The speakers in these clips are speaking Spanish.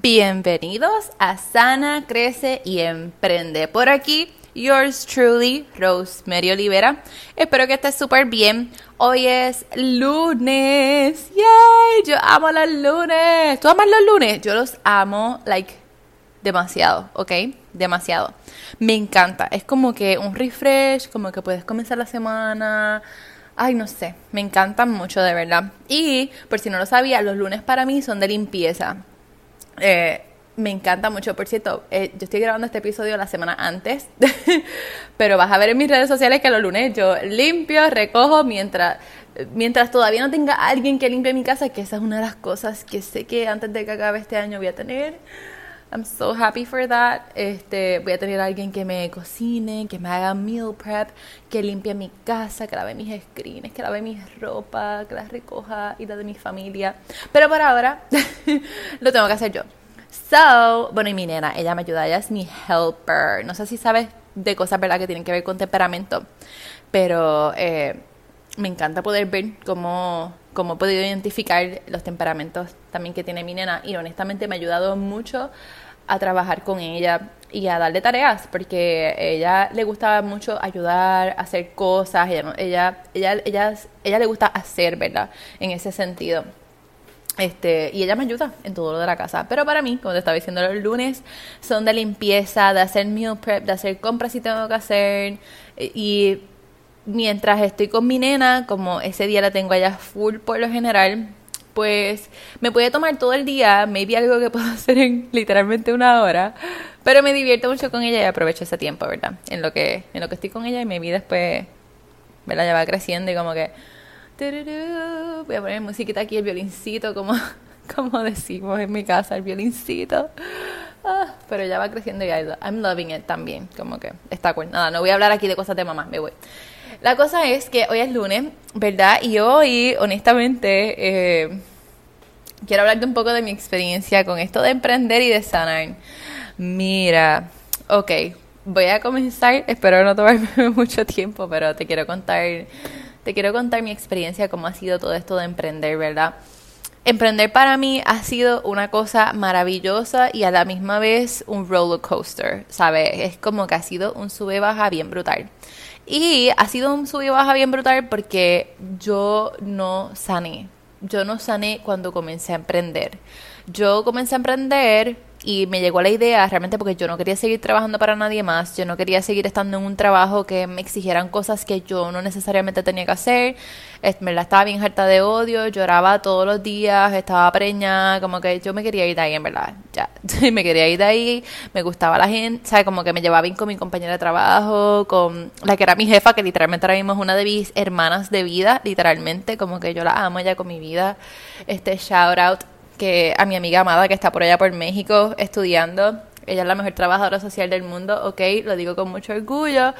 Bienvenidos a Sana, Crece y Emprende. Por aquí, yours truly, Rosemary Olivera. Espero que estés súper bien. Hoy es lunes. ¡Yay! Yo amo los lunes. ¿Tú amas los lunes? Yo los amo, like, demasiado, ¿ok? Demasiado. Me encanta. Es como que un refresh, como que puedes comenzar la semana. Ay, no sé, me encantan mucho de verdad. Y, por si no lo sabía, los lunes para mí son de limpieza. Eh, me encanta mucho, por cierto, eh, yo estoy grabando este episodio la semana antes, pero vas a ver en mis redes sociales que los lunes yo limpio, recojo mientras, mientras todavía no tenga alguien que limpie mi casa, que esa es una de las cosas que sé que antes de que acabe este año voy a tener. I'm so happy for that. Este, voy a tener alguien que me cocine, que me haga meal prep, que limpie mi casa, que lave mis screens, que lave mis ropa, que las recoja y la de mi familia. Pero por ahora lo tengo que hacer yo. So, bueno, y mi nena, ella me ayuda, ella es mi helper. No sé si sabes de cosas, ¿verdad?, que tienen que ver con temperamento, pero eh, me encanta poder ver cómo, cómo he podido identificar los temperamentos también que tiene mi nena y honestamente me ha ayudado mucho a trabajar con ella y a darle tareas porque ella le gusta mucho ayudar, hacer cosas, ella, ella, ella, ella, ella le gusta hacer, ¿verdad? En ese sentido. Este, y ella me ayuda en todo lo de la casa. Pero para mí, como te estaba diciendo, los lunes son de limpieza, de hacer meal prep, de hacer compras si tengo que hacer. Y mientras estoy con mi nena, como ese día la tengo allá full por lo general, pues me puede tomar todo el día, maybe algo que puedo hacer en literalmente una hora, pero me divierto mucho con ella y aprovecho ese tiempo, ¿verdad? En lo que, en lo que estoy con ella y mi vida después, ¿verdad? Ya va creciendo y como que... Voy a poner musiquita aquí, el violincito, como, como decimos en mi casa, el violincito. Ah, pero ya va creciendo y I'm loving it también, como que está cool. Nada, no voy a hablar aquí de cosas de mamá, me voy. La cosa es que hoy es lunes, ¿verdad? Y hoy, honestamente, eh, quiero hablarte un poco de mi experiencia con esto de emprender y de sanar. Mira, ok, voy a comenzar, espero no tomarme mucho tiempo, pero te quiero contar, te quiero contar mi experiencia, cómo ha sido todo esto de emprender, ¿verdad? Emprender para mí ha sido una cosa maravillosa y a la misma vez un roller coaster, ¿sabes? Es como que ha sido un sube-baja bien brutal. Y ha sido un sub y baja bien brutal porque yo no sané. Yo no sané cuando comencé a emprender. Yo comencé a emprender y me llegó la idea realmente porque yo no quería seguir trabajando para nadie más, yo no quería seguir estando en un trabajo que me exigieran cosas que yo no necesariamente tenía que hacer, me la estaba bien harta de odio, lloraba todos los días, estaba preñada, como que yo me quería ir de ahí en verdad, ya, me quería ir de ahí, me gustaba la gente, ¿sabes? Como que me llevaba bien con mi compañera de trabajo, con la que era mi jefa, que literalmente ahora mismo es una de mis hermanas de vida, literalmente, como que yo la amo ya con mi vida, este shout out que a mi amiga amada que está por allá por México estudiando. Ella es la mejor trabajadora social del mundo, ok, lo digo con mucho orgullo.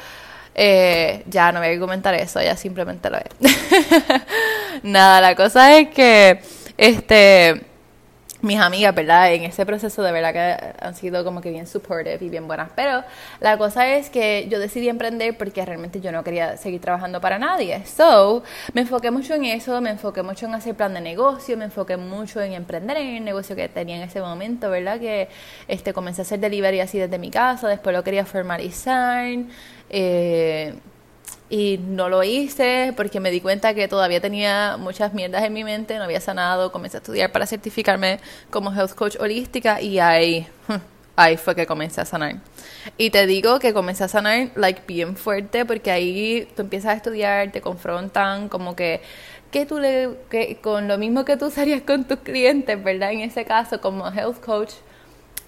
Eh, ya no voy a argumentar eso, ella simplemente lo es. Nada, la cosa es que este mis amigas, ¿verdad? En ese proceso de verdad que han sido como que bien supportive y bien buenas. Pero la cosa es que yo decidí emprender porque realmente yo no quería seguir trabajando para nadie. So, me enfoqué mucho en eso, me enfoqué mucho en hacer plan de negocio, me enfoqué mucho en emprender en el negocio que tenía en ese momento, ¿verdad? Que este comencé a hacer delivery así desde mi casa, después lo quería formalizar. Eh, y no lo hice porque me di cuenta que todavía tenía muchas mierdas en mi mente, no había sanado, comencé a estudiar para certificarme como health coach holística y ahí, ahí fue que comencé a sanar. Y te digo que comencé a sanar like bien fuerte porque ahí tú empiezas a estudiar, te confrontan como que que tú le que con lo mismo que tú harías con tus clientes, ¿verdad? En ese caso como health coach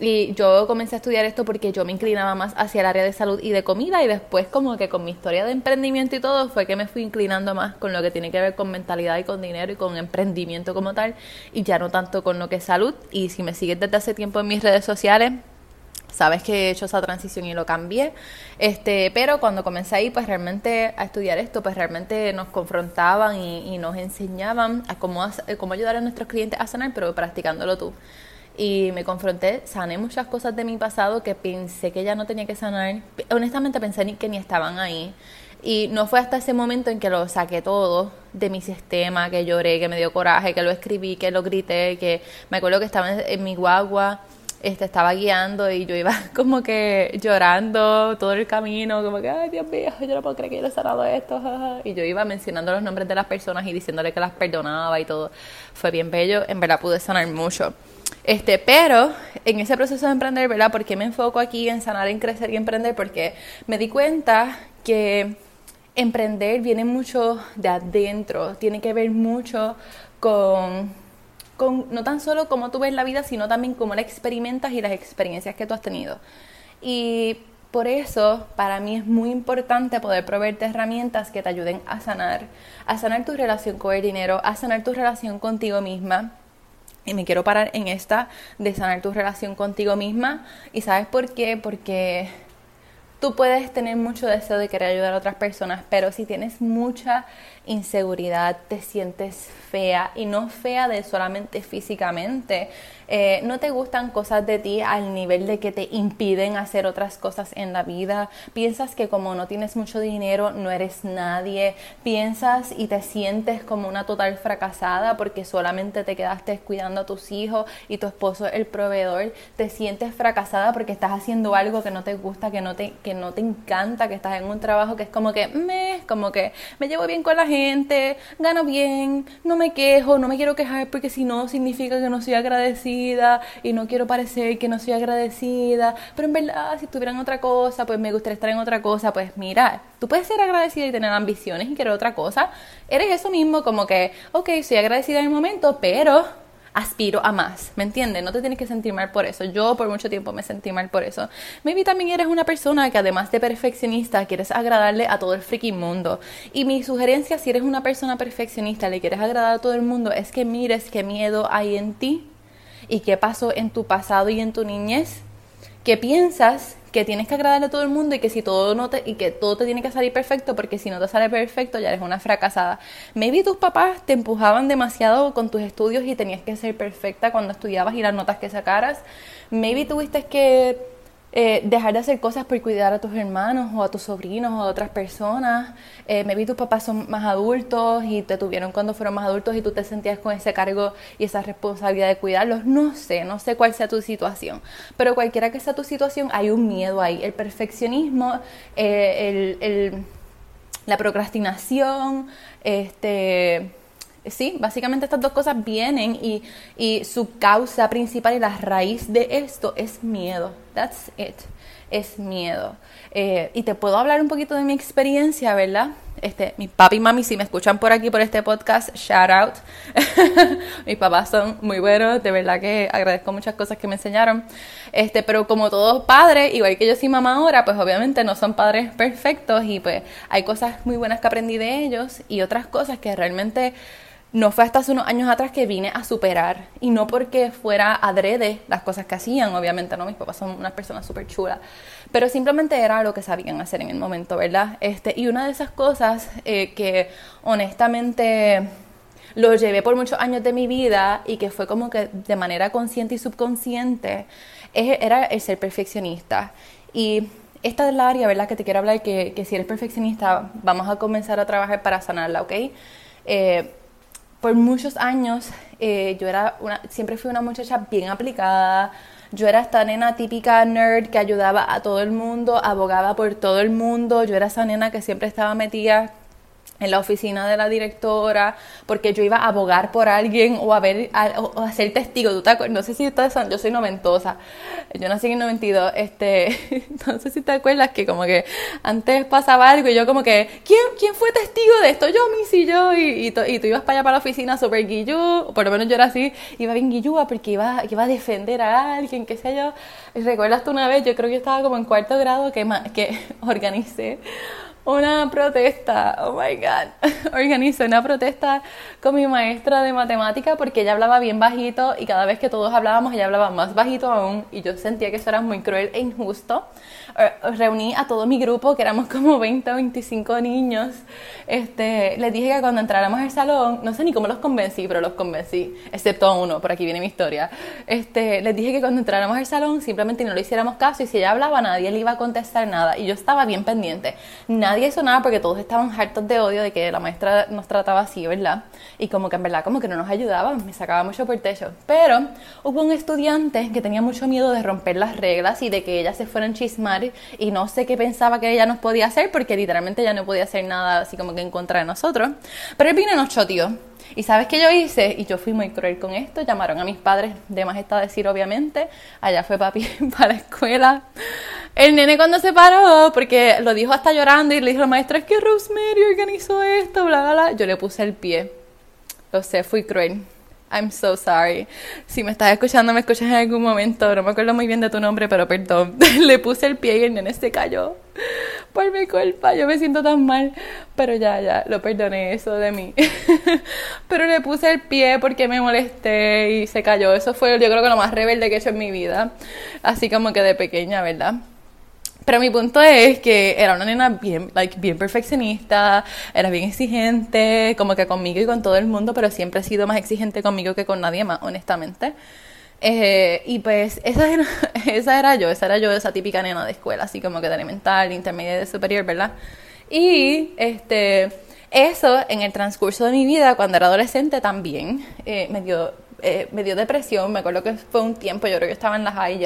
y yo comencé a estudiar esto porque yo me inclinaba más hacia el área de salud y de comida y después como que con mi historia de emprendimiento y todo fue que me fui inclinando más con lo que tiene que ver con mentalidad y con dinero y con emprendimiento como tal y ya no tanto con lo que es salud. Y si me sigues desde hace tiempo en mis redes sociales, sabes que he hecho esa transición y lo cambié. Este, pero cuando comencé ahí, pues realmente a estudiar esto, pues realmente nos confrontaban y, y nos enseñaban a cómo, cómo ayudar a nuestros clientes a sanar, pero practicándolo tú y me confronté, sané muchas cosas de mi pasado que pensé que ya no tenía que sanar. Honestamente pensé ni que ni estaban ahí. Y no fue hasta ese momento en que lo saqué todo de mi sistema, que lloré, que me dio coraje, que lo escribí, que lo grité, que me acuerdo que estaba en, mi guagua este, estaba guiando y yo iba como que llorando todo el camino, como que, ay Dios mío, yo no puedo creer que yo he sanado esto, y yo iba mencionando los nombres de las personas y diciéndole que las perdonaba y todo, fue bien bello, en verdad pude sanar mucho. Este, pero en ese proceso de emprender, ¿verdad? ¿Por qué me enfoco aquí en sanar, en crecer y emprender? Porque me di cuenta que emprender viene mucho de adentro, tiene que ver mucho con no tan solo cómo tú ves la vida, sino también cómo la experimentas y las experiencias que tú has tenido. Y por eso, para mí es muy importante poder proveerte herramientas que te ayuden a sanar, a sanar tu relación con el dinero, a sanar tu relación contigo misma. Y me quiero parar en esta de sanar tu relación contigo misma. ¿Y sabes por qué? Porque tú puedes tener mucho deseo de querer ayudar a otras personas, pero si tienes mucha inseguridad, te sientes fea y no fea de solamente físicamente, eh, no te gustan cosas de ti al nivel de que te impiden hacer otras cosas en la vida, piensas que como no tienes mucho dinero no eres nadie, piensas y te sientes como una total fracasada porque solamente te quedaste cuidando a tus hijos y tu esposo el proveedor, te sientes fracasada porque estás haciendo algo que no te gusta, que no te, que no te encanta, que estás en un trabajo que es como que me, como que me llevo bien con la gente, gano bien, no me quejo, no me quiero quejar porque si no significa que no soy agradecida y no quiero parecer que no soy agradecida, pero en verdad si tuvieran otra cosa, pues me gustaría estar en otra cosa, pues mira, tú puedes ser agradecida y tener ambiciones y querer otra cosa, eres eso mismo como que, ok, soy agradecida en el momento, pero aspiro a más, ¿me entiendes? No te tienes que sentir mal por eso. Yo por mucho tiempo me sentí mal por eso. Maybe también eres una persona que además de perfeccionista quieres agradarle a todo el freaking mundo. Y mi sugerencia si eres una persona perfeccionista, le quieres agradar a todo el mundo, es que mires qué miedo hay en ti y qué pasó en tu pasado y en tu niñez, que piensas que tienes que agradarle a todo el mundo y que si todo no te, y que todo te tiene que salir perfecto porque si no te sale perfecto ya eres una fracasada. Maybe tus papás te empujaban demasiado con tus estudios y tenías que ser perfecta cuando estudiabas y las notas que sacaras. Maybe tuviste que eh, dejar de hacer cosas por cuidar a tus hermanos o a tus sobrinos o a otras personas. Eh, maybe tus papás son más adultos y te tuvieron cuando fueron más adultos y tú te sentías con ese cargo y esa responsabilidad de cuidarlos. No sé, no sé cuál sea tu situación, pero cualquiera que sea tu situación, hay un miedo ahí. El perfeccionismo, eh, el, la procrastinación, este Sí, básicamente estas dos cosas vienen y, y, su causa principal y la raíz de esto es miedo. That's it. Es miedo. Eh, y te puedo hablar un poquito de mi experiencia, ¿verdad? Este, mi papi y mami, si me escuchan por aquí por este podcast, shout out. Mis papás son muy buenos, de verdad que agradezco muchas cosas que me enseñaron. Este, pero como todos padres, igual que yo soy mamá ahora, pues obviamente no son padres perfectos y pues hay cosas muy buenas que aprendí de ellos y otras cosas que realmente no fue hasta hace unos años atrás que vine a superar. Y no porque fuera adrede las cosas que hacían, obviamente, ¿no? Mis papás son unas personas súper chulas. Pero simplemente era lo que sabían hacer en el momento, ¿verdad? Este, y una de esas cosas eh, que honestamente lo llevé por muchos años de mi vida y que fue como que de manera consciente y subconsciente, era el ser perfeccionista. Y esta es la área, ¿verdad? Que te quiero hablar, que, que si eres perfeccionista, vamos a comenzar a trabajar para sanarla, ¿ok? Eh, por muchos años eh, yo era una, siempre fui una muchacha bien aplicada. Yo era esta nena típica nerd que ayudaba a todo el mundo, abogaba por todo el mundo. Yo era esa nena que siempre estaba metida en la oficina de la directora, porque yo iba a abogar por alguien o a ver, o, a ser testigo. ¿Tú te no sé si ustedes son, yo soy noventosa, yo nací en el 92, este, no sé si te acuerdas que como que antes pasaba algo y yo como que, ¿quién, quién fue testigo de esto? Yo, Missy, yo, y, y, tú ibas para allá para la oficina súper guillú, por lo menos yo era así, iba bien guillúa porque iba, iba a defender a alguien, qué sé yo. ¿Recuerdas tú una vez? Yo creo que yo estaba como en cuarto grado que, que organicé una protesta, oh my god, organizé una protesta con mi maestra de matemática porque ella hablaba bien bajito y cada vez que todos hablábamos ella hablaba más bajito aún y yo sentía que eso era muy cruel e injusto. Eh, reuní a todo mi grupo, que éramos como 20 o 25 niños, este, les dije que cuando entráramos al salón, no sé ni cómo los convencí, pero los convencí, excepto a uno, por aquí viene mi historia, este, les dije que cuando entráramos al salón simplemente no le hiciéramos caso y si ella hablaba nadie le iba a contestar nada y yo estaba bien pendiente. Nadie nadie hizo nada porque todos estaban hartos de odio de que la maestra nos trataba así, ¿verdad? Y como que en verdad como que no nos ayudaba, me sacaba mucho por techo. Pero hubo un estudiante que tenía mucho miedo de romper las reglas y de que ella se fuera a chismar y no sé qué pensaba que ella nos podía hacer porque literalmente ella no podía hacer nada así como que en contra de nosotros. Pero él vino y nos choteó. ¿Y sabes qué yo hice? Y yo fui muy cruel con esto. Llamaron a mis padres, de más está decir, obviamente. Allá fue papi para la escuela. El nene cuando se paró, porque lo dijo hasta llorando y le dijo maestra, es que Rosemary organizó esto, bla, bla, bla. Yo le puse el pie. Lo sé, fui cruel. I'm so sorry. Si me estás escuchando, me escuchas en algún momento. No me acuerdo muy bien de tu nombre, pero perdón. le puse el pie y el nene se cayó por mi culpa, yo me siento tan mal, pero ya, ya, lo perdoné eso de mí. pero le puse el pie porque me molesté y se cayó. Eso fue, yo creo que lo más rebelde que he hecho en mi vida, así como que de pequeña, ¿verdad? Pero mi punto es que era una nena bien, like, bien perfeccionista, era bien exigente, como que conmigo y con todo el mundo, pero siempre he sido más exigente conmigo que con nadie más, honestamente. Eh, y pues esa era, esa era yo, esa era yo, esa típica nena de escuela, así como que de elemental, intermedia y superior, ¿verdad? Y este, eso en el transcurso de mi vida, cuando era adolescente también, eh, me, dio, eh, me dio depresión, me acuerdo que fue un tiempo, yo creo que estaba en las high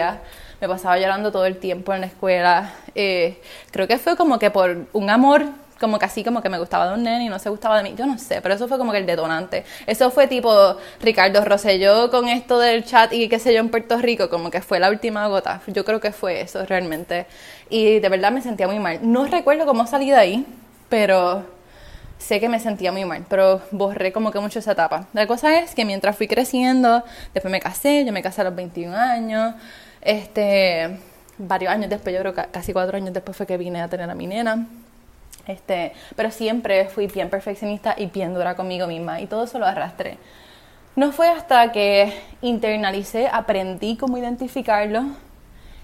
me pasaba llorando todo el tiempo en la escuela, creo que fue como que por un amor como que así como que me gustaba de un nene y no se gustaba de mí, yo no sé, pero eso fue como que el detonante. Eso fue tipo Ricardo Rosselló con esto del chat y qué sé yo en Puerto Rico, como que fue la última gota. Yo creo que fue eso realmente. Y de verdad me sentía muy mal. No recuerdo cómo salí de ahí, pero sé que me sentía muy mal, pero borré como que mucho esa etapa. La cosa es que mientras fui creciendo, después me casé, yo me casé a los 21 años, este, varios años después, yo creo que casi cuatro años después fue que vine a tener a mi nena. Este, pero siempre fui bien perfeccionista y bien dura conmigo misma y todo eso lo arrastré. No fue hasta que internalicé, aprendí cómo identificarlo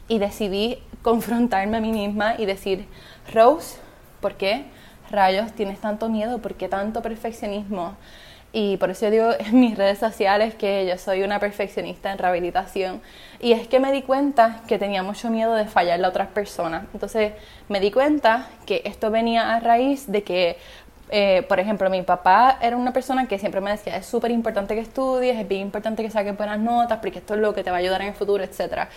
y decidí confrontarme a mí misma y decir, Rose, ¿por qué rayos tienes tanto miedo? ¿Por qué tanto perfeccionismo? Y por eso yo digo en mis redes sociales que yo soy una perfeccionista en rehabilitación. Y es que me di cuenta que tenía mucho miedo de fallarle a otras personas. Entonces me di cuenta que esto venía a raíz de que, eh, por ejemplo, mi papá era una persona que siempre me decía, es súper importante que estudies, es bien importante que saques buenas notas, porque esto es lo que te va a ayudar en el futuro, etc.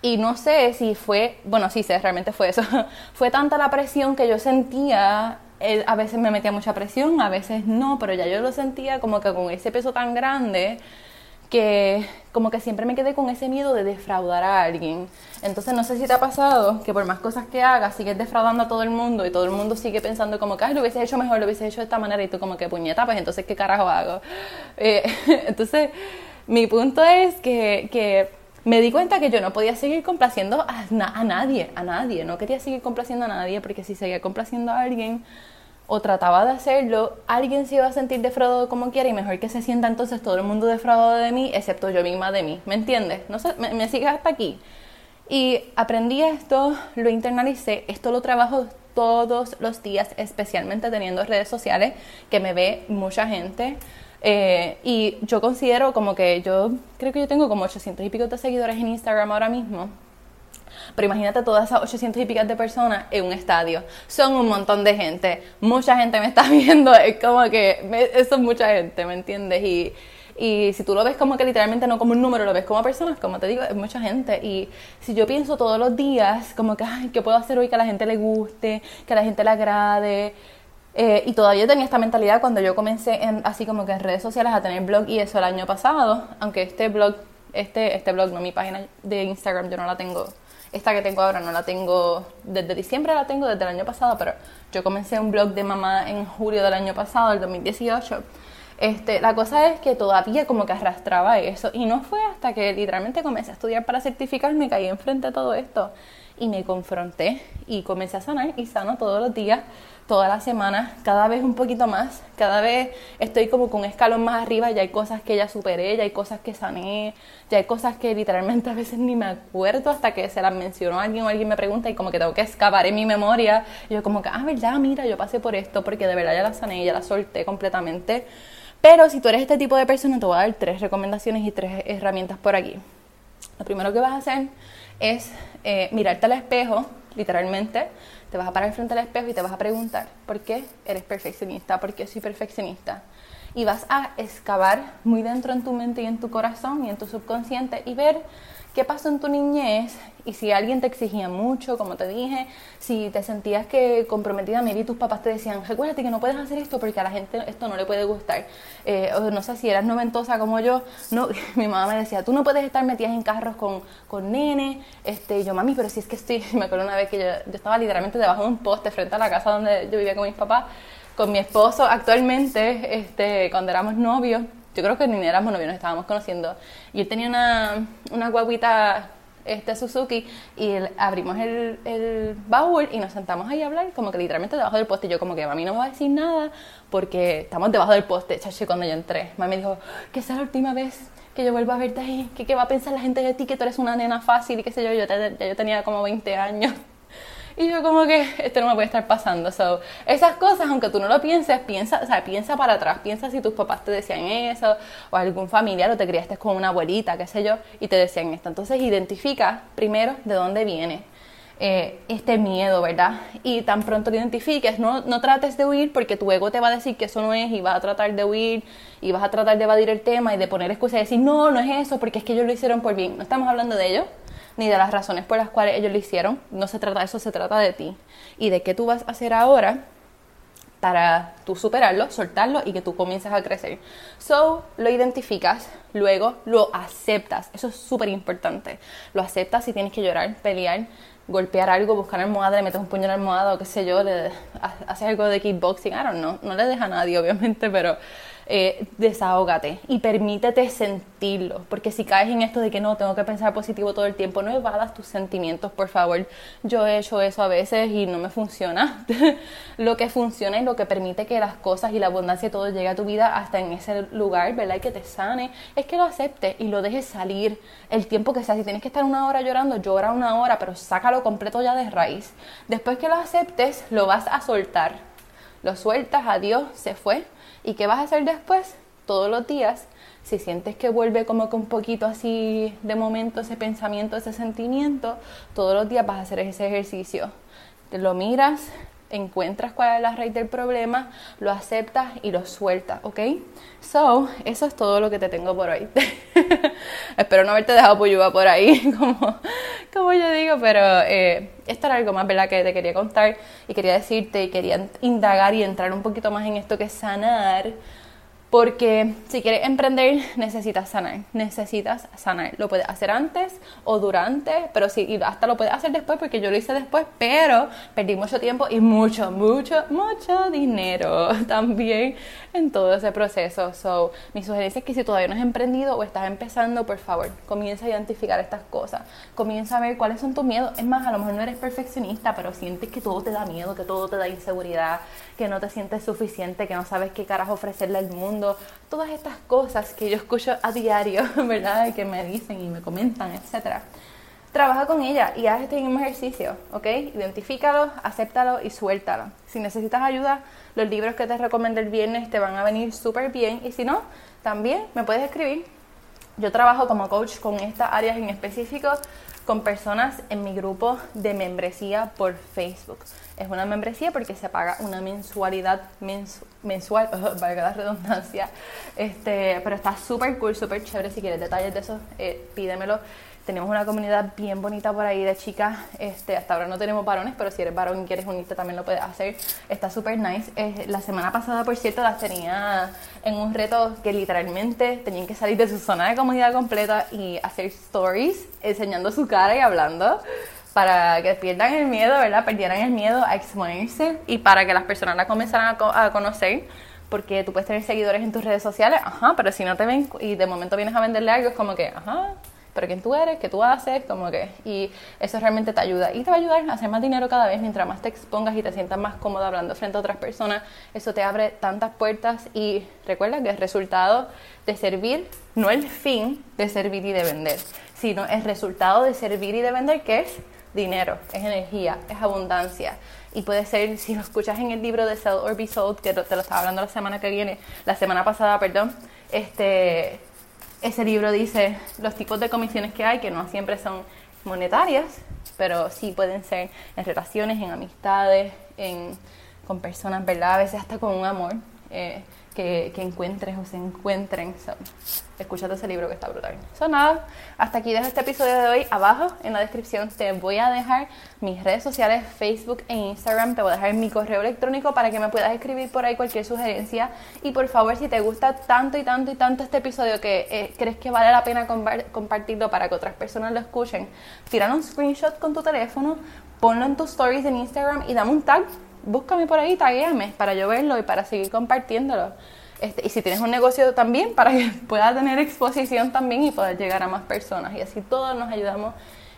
Y no sé si fue, bueno, sí sé, realmente fue eso. fue tanta la presión que yo sentía a veces me metía mucha presión, a veces no, pero ya yo lo sentía como que con ese peso tan grande que como que siempre me quedé con ese miedo de defraudar a alguien. Entonces no sé si te ha pasado que por más cosas que hagas sigues defraudando a todo el mundo y todo el mundo sigue pensando como que Ay, lo hubieses hecho mejor, lo hubieses hecho de esta manera y tú como que puñeta, pues entonces qué carajo hago. Eh, entonces mi punto es que, que me di cuenta que yo no podía seguir complaciendo a, a, nadie, a nadie, no quería seguir complaciendo a nadie porque si seguía complaciendo a alguien o trataba de hacerlo, alguien se iba a sentir defraudado como quiera y mejor que se sienta entonces todo el mundo defraudado de mí, excepto yo misma de mí, ¿me entiendes? No sé, me, me sigues hasta aquí. Y aprendí esto, lo internalicé, esto lo trabajo todos los días, especialmente teniendo redes sociales, que me ve mucha gente. Eh, y yo considero como que yo creo que yo tengo como 800 y pico de seguidores en Instagram ahora mismo. Pero imagínate todas esas 800 y pico de personas en un estadio. Son un montón de gente. Mucha gente me está viendo. Es como que eso es mucha gente, ¿me entiendes? Y, y si tú lo ves como que literalmente no como un número, lo ves como personas, como te digo, es mucha gente. Y si yo pienso todos los días, como que, ay, ¿qué puedo hacer hoy que a la gente le guste, que a la gente le agrade? Eh, y todavía tenía esta mentalidad cuando yo comencé en, así como que en redes sociales a tener blog y eso el año pasado, aunque este blog, este, este blog, no mi página de Instagram, yo no la tengo, esta que tengo ahora no la tengo, desde diciembre la tengo desde el año pasado, pero yo comencé un blog de mamá en julio del año pasado, del 2018. Este, la cosa es que todavía como que arrastraba eso y no fue hasta que literalmente comencé a estudiar para certificarme, caí enfrente de todo esto y me confronté y comencé a sanar y sano todos los días toda la semana, cada vez un poquito más, cada vez estoy como con un escalón más arriba, ya hay cosas que ya superé, ya hay cosas que sané, ya hay cosas que literalmente a veces ni me acuerdo hasta que se las mencionó alguien o alguien me pregunta y como que tengo que escapar en mi memoria, y yo como que, ah, verdad, mira, yo pasé por esto porque de verdad ya la sané, ya la solté completamente. Pero si tú eres este tipo de persona, te voy a dar tres recomendaciones y tres herramientas por aquí. Lo primero que vas a hacer es eh, mirarte al espejo literalmente, te vas a parar frente al espejo y te vas a preguntar, ¿por qué eres perfeccionista? ¿Por qué soy perfeccionista? Y vas a excavar muy dentro en tu mente y en tu corazón y en tu subconsciente y ver qué pasó en tu niñez y si alguien te exigía mucho, como te dije, si te sentías que comprometida, maybe tus papás te decían, recuérdate que no puedes hacer esto porque a la gente esto no le puede gustar. Eh, o no sé si eras noventosa como yo, no, mi mamá me decía, tú no puedes estar metida en carros con, con nene. Este, y yo, mami, pero si es que estoy, me acuerdo una vez que yo, yo estaba literalmente debajo de un poste frente a la casa donde yo vivía con mis papás, con mi esposo actualmente, este, cuando éramos novios yo creo que ni éramos novios, nos estábamos conociendo. Y él tenía una, una guaguita este Suzuki y abrimos el, el, baúl y nos sentamos ahí a hablar como que literalmente debajo del poste. Yo como que a mí no me va a decir nada porque estamos debajo del poste chacho cuando yo entré mami dijo que sea la última vez que yo vuelva a verte ahí que qué va a pensar la gente de ti que tú eres una nena fácil y qué sé yo yo tenía como 20 años y yo como que esto no me puede estar pasando. So, esas cosas, aunque tú no lo pienses, piensa, o sea, piensa para atrás, piensa si tus papás te decían eso, o algún familiar, o te criaste con una abuelita, qué sé yo, y te decían esto. Entonces identifica primero de dónde viene eh, este miedo, ¿verdad? Y tan pronto lo identifiques, no, no trates de huir porque tu ego te va a decir que eso no es y vas a tratar de huir y vas a tratar de evadir el tema y de poner excusas y decir, no, no es eso porque es que ellos lo hicieron por bien. No estamos hablando de ellos, ni de las razones por las cuales ellos lo hicieron. No se trata de eso, se trata de ti. Y de qué tú vas a hacer ahora para tú superarlo, soltarlo y que tú comiences a crecer. So, lo identificas, luego lo aceptas. Eso es súper importante. Lo aceptas si tienes que llorar, pelear, golpear algo, buscar almohada, le metes un puño en la almohada o qué sé yo, le haces algo de kickboxing, I don't know. No le deja a nadie, obviamente, pero eh, desahógate y permítete sentirlo, porque si caes en esto de que no, tengo que pensar positivo todo el tiempo, no evadas tus sentimientos, por favor. Yo he hecho eso a veces y no me funciona. lo que funciona y lo que permite que las cosas y la abundancia todo llegue a tu vida hasta en ese lugar, ¿verdad? Y que te sane, es que lo aceptes y lo dejes salir el tiempo que sea. Si tienes que estar una hora llorando, llora una hora, pero sácalo completo ya de raíz. Después que lo aceptes, lo vas a soltar. Lo sueltas, adiós, se fue ¿Y qué vas a hacer después? Todos los días, si sientes que vuelve como que un poquito así de momento ese pensamiento, ese sentimiento, todos los días vas a hacer ese ejercicio. Te lo miras, encuentras cuál es la raíz del problema, lo aceptas y lo sueltas, ¿ok? So, eso es todo lo que te tengo por hoy. Espero no haberte dejado puyuba por ahí, como, como yo digo, pero eh, esto era algo más, ¿verdad?, que te quería contar y quería decirte y quería indagar y entrar un poquito más en esto que sanar porque si quieres emprender, necesitas sanar. Necesitas sanar. Lo puedes hacer antes o durante, pero sí, hasta lo puedes hacer después, porque yo lo hice después, pero perdí mucho tiempo y mucho, mucho, mucho dinero también en todo ese proceso. So, mi sugerencia es que si todavía no has emprendido o estás empezando, por favor, comienza a identificar estas cosas. Comienza a ver cuáles son tus miedos. Es más, a lo mejor no eres perfeccionista, pero sientes que todo te da miedo, que todo te da inseguridad, que no te sientes suficiente, que no sabes qué caras ofrecerle al mundo todas estas cosas que yo escucho a diario, ¿verdad? Que me dicen y me comentan, etcétera. Trabaja con ella y haz este mismo ejercicio, ¿ok? Identifícalo, acéptalo y suéltalo. Si necesitas ayuda, los libros que te recomendé el viernes te van a venir súper bien y si no, también me puedes escribir. Yo trabajo como coach con estas áreas en específico con personas en mi grupo de membresía por Facebook. Es una membresía porque se paga una mensualidad mensual, valga la redundancia, este, pero está súper cool, súper chévere. Si quieres detalles de eso, eh, pídemelo. Tenemos una comunidad bien bonita por ahí de chicas. Este, hasta ahora no tenemos varones, pero si eres varón y quieres unirte también lo puedes hacer. Está súper nice. la semana pasada, por cierto, las tenía en un reto que literalmente tenían que salir de su zona de comodidad completa y hacer stories enseñando su cara y hablando para que pierdan el miedo, ¿verdad? Perdieran el miedo a exponerse y para que las personas la comenzaran a, a conocer porque tú puedes tener seguidores en tus redes sociales, ajá, pero si no te ven y de momento vienes a venderle algo, es como que, ajá, pero quién tú eres, qué tú haces, como que, y eso realmente te ayuda. Y te va a ayudar a hacer más dinero cada vez, mientras más te expongas y te sientas más cómoda hablando frente a otras personas, eso te abre tantas puertas y recuerda que el resultado de servir, no el fin de servir y de vender, sino el resultado de servir y de vender, que es dinero, es energía, es abundancia. Y puede ser, si lo escuchas en el libro de Sell or Be Sold, que te lo estaba hablando la semana que viene, la semana pasada, perdón, este ese libro dice los tipos de comisiones que hay, que no siempre son monetarias, pero sí pueden ser en relaciones, en amistades, en, con personas, ¿verdad? A veces hasta con un amor. Eh, que, encuentres o se encuentren. So, escúchate ese libro que está brutal. So, nada, hasta aquí dejo este episodio de hoy. Abajo en la descripción te voy a dejar mis redes sociales, Facebook e Instagram. Te voy a dejar mi correo electrónico para que me puedas escribir por ahí cualquier sugerencia. Y por favor, si te gusta tanto y tanto y tanto este episodio que eh, crees que vale la pena compartirlo para que otras personas lo escuchen, tira un screenshot con tu teléfono, ponlo en tus stories en Instagram y dame un tag búscame por ahí, taguéame para yo verlo y para seguir compartiéndolo. Este, y si tienes un negocio también, para que pueda tener exposición también y poder llegar a más personas. Y así todos nos ayudamos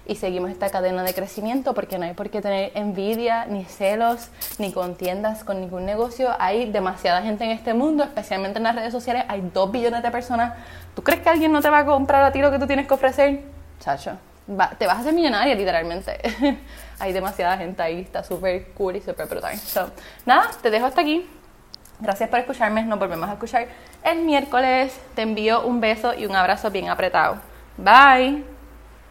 y seguimos esta cadena de crecimiento porque no hay por qué tener envidia, ni celos, ni contiendas con ningún negocio. Hay demasiada gente en este mundo, especialmente en las redes sociales. Hay dos billones de personas. ¿Tú crees que alguien no te va a comprar a ti lo que tú tienes que ofrecer? Chacho, te vas a hacer millonaria literalmente. Hay demasiada gente ahí, está súper cool y súper brutal. So, nada, te dejo hasta aquí. Gracias por escucharme, nos volvemos a escuchar el miércoles. Te envío un beso y un abrazo bien apretado. Bye.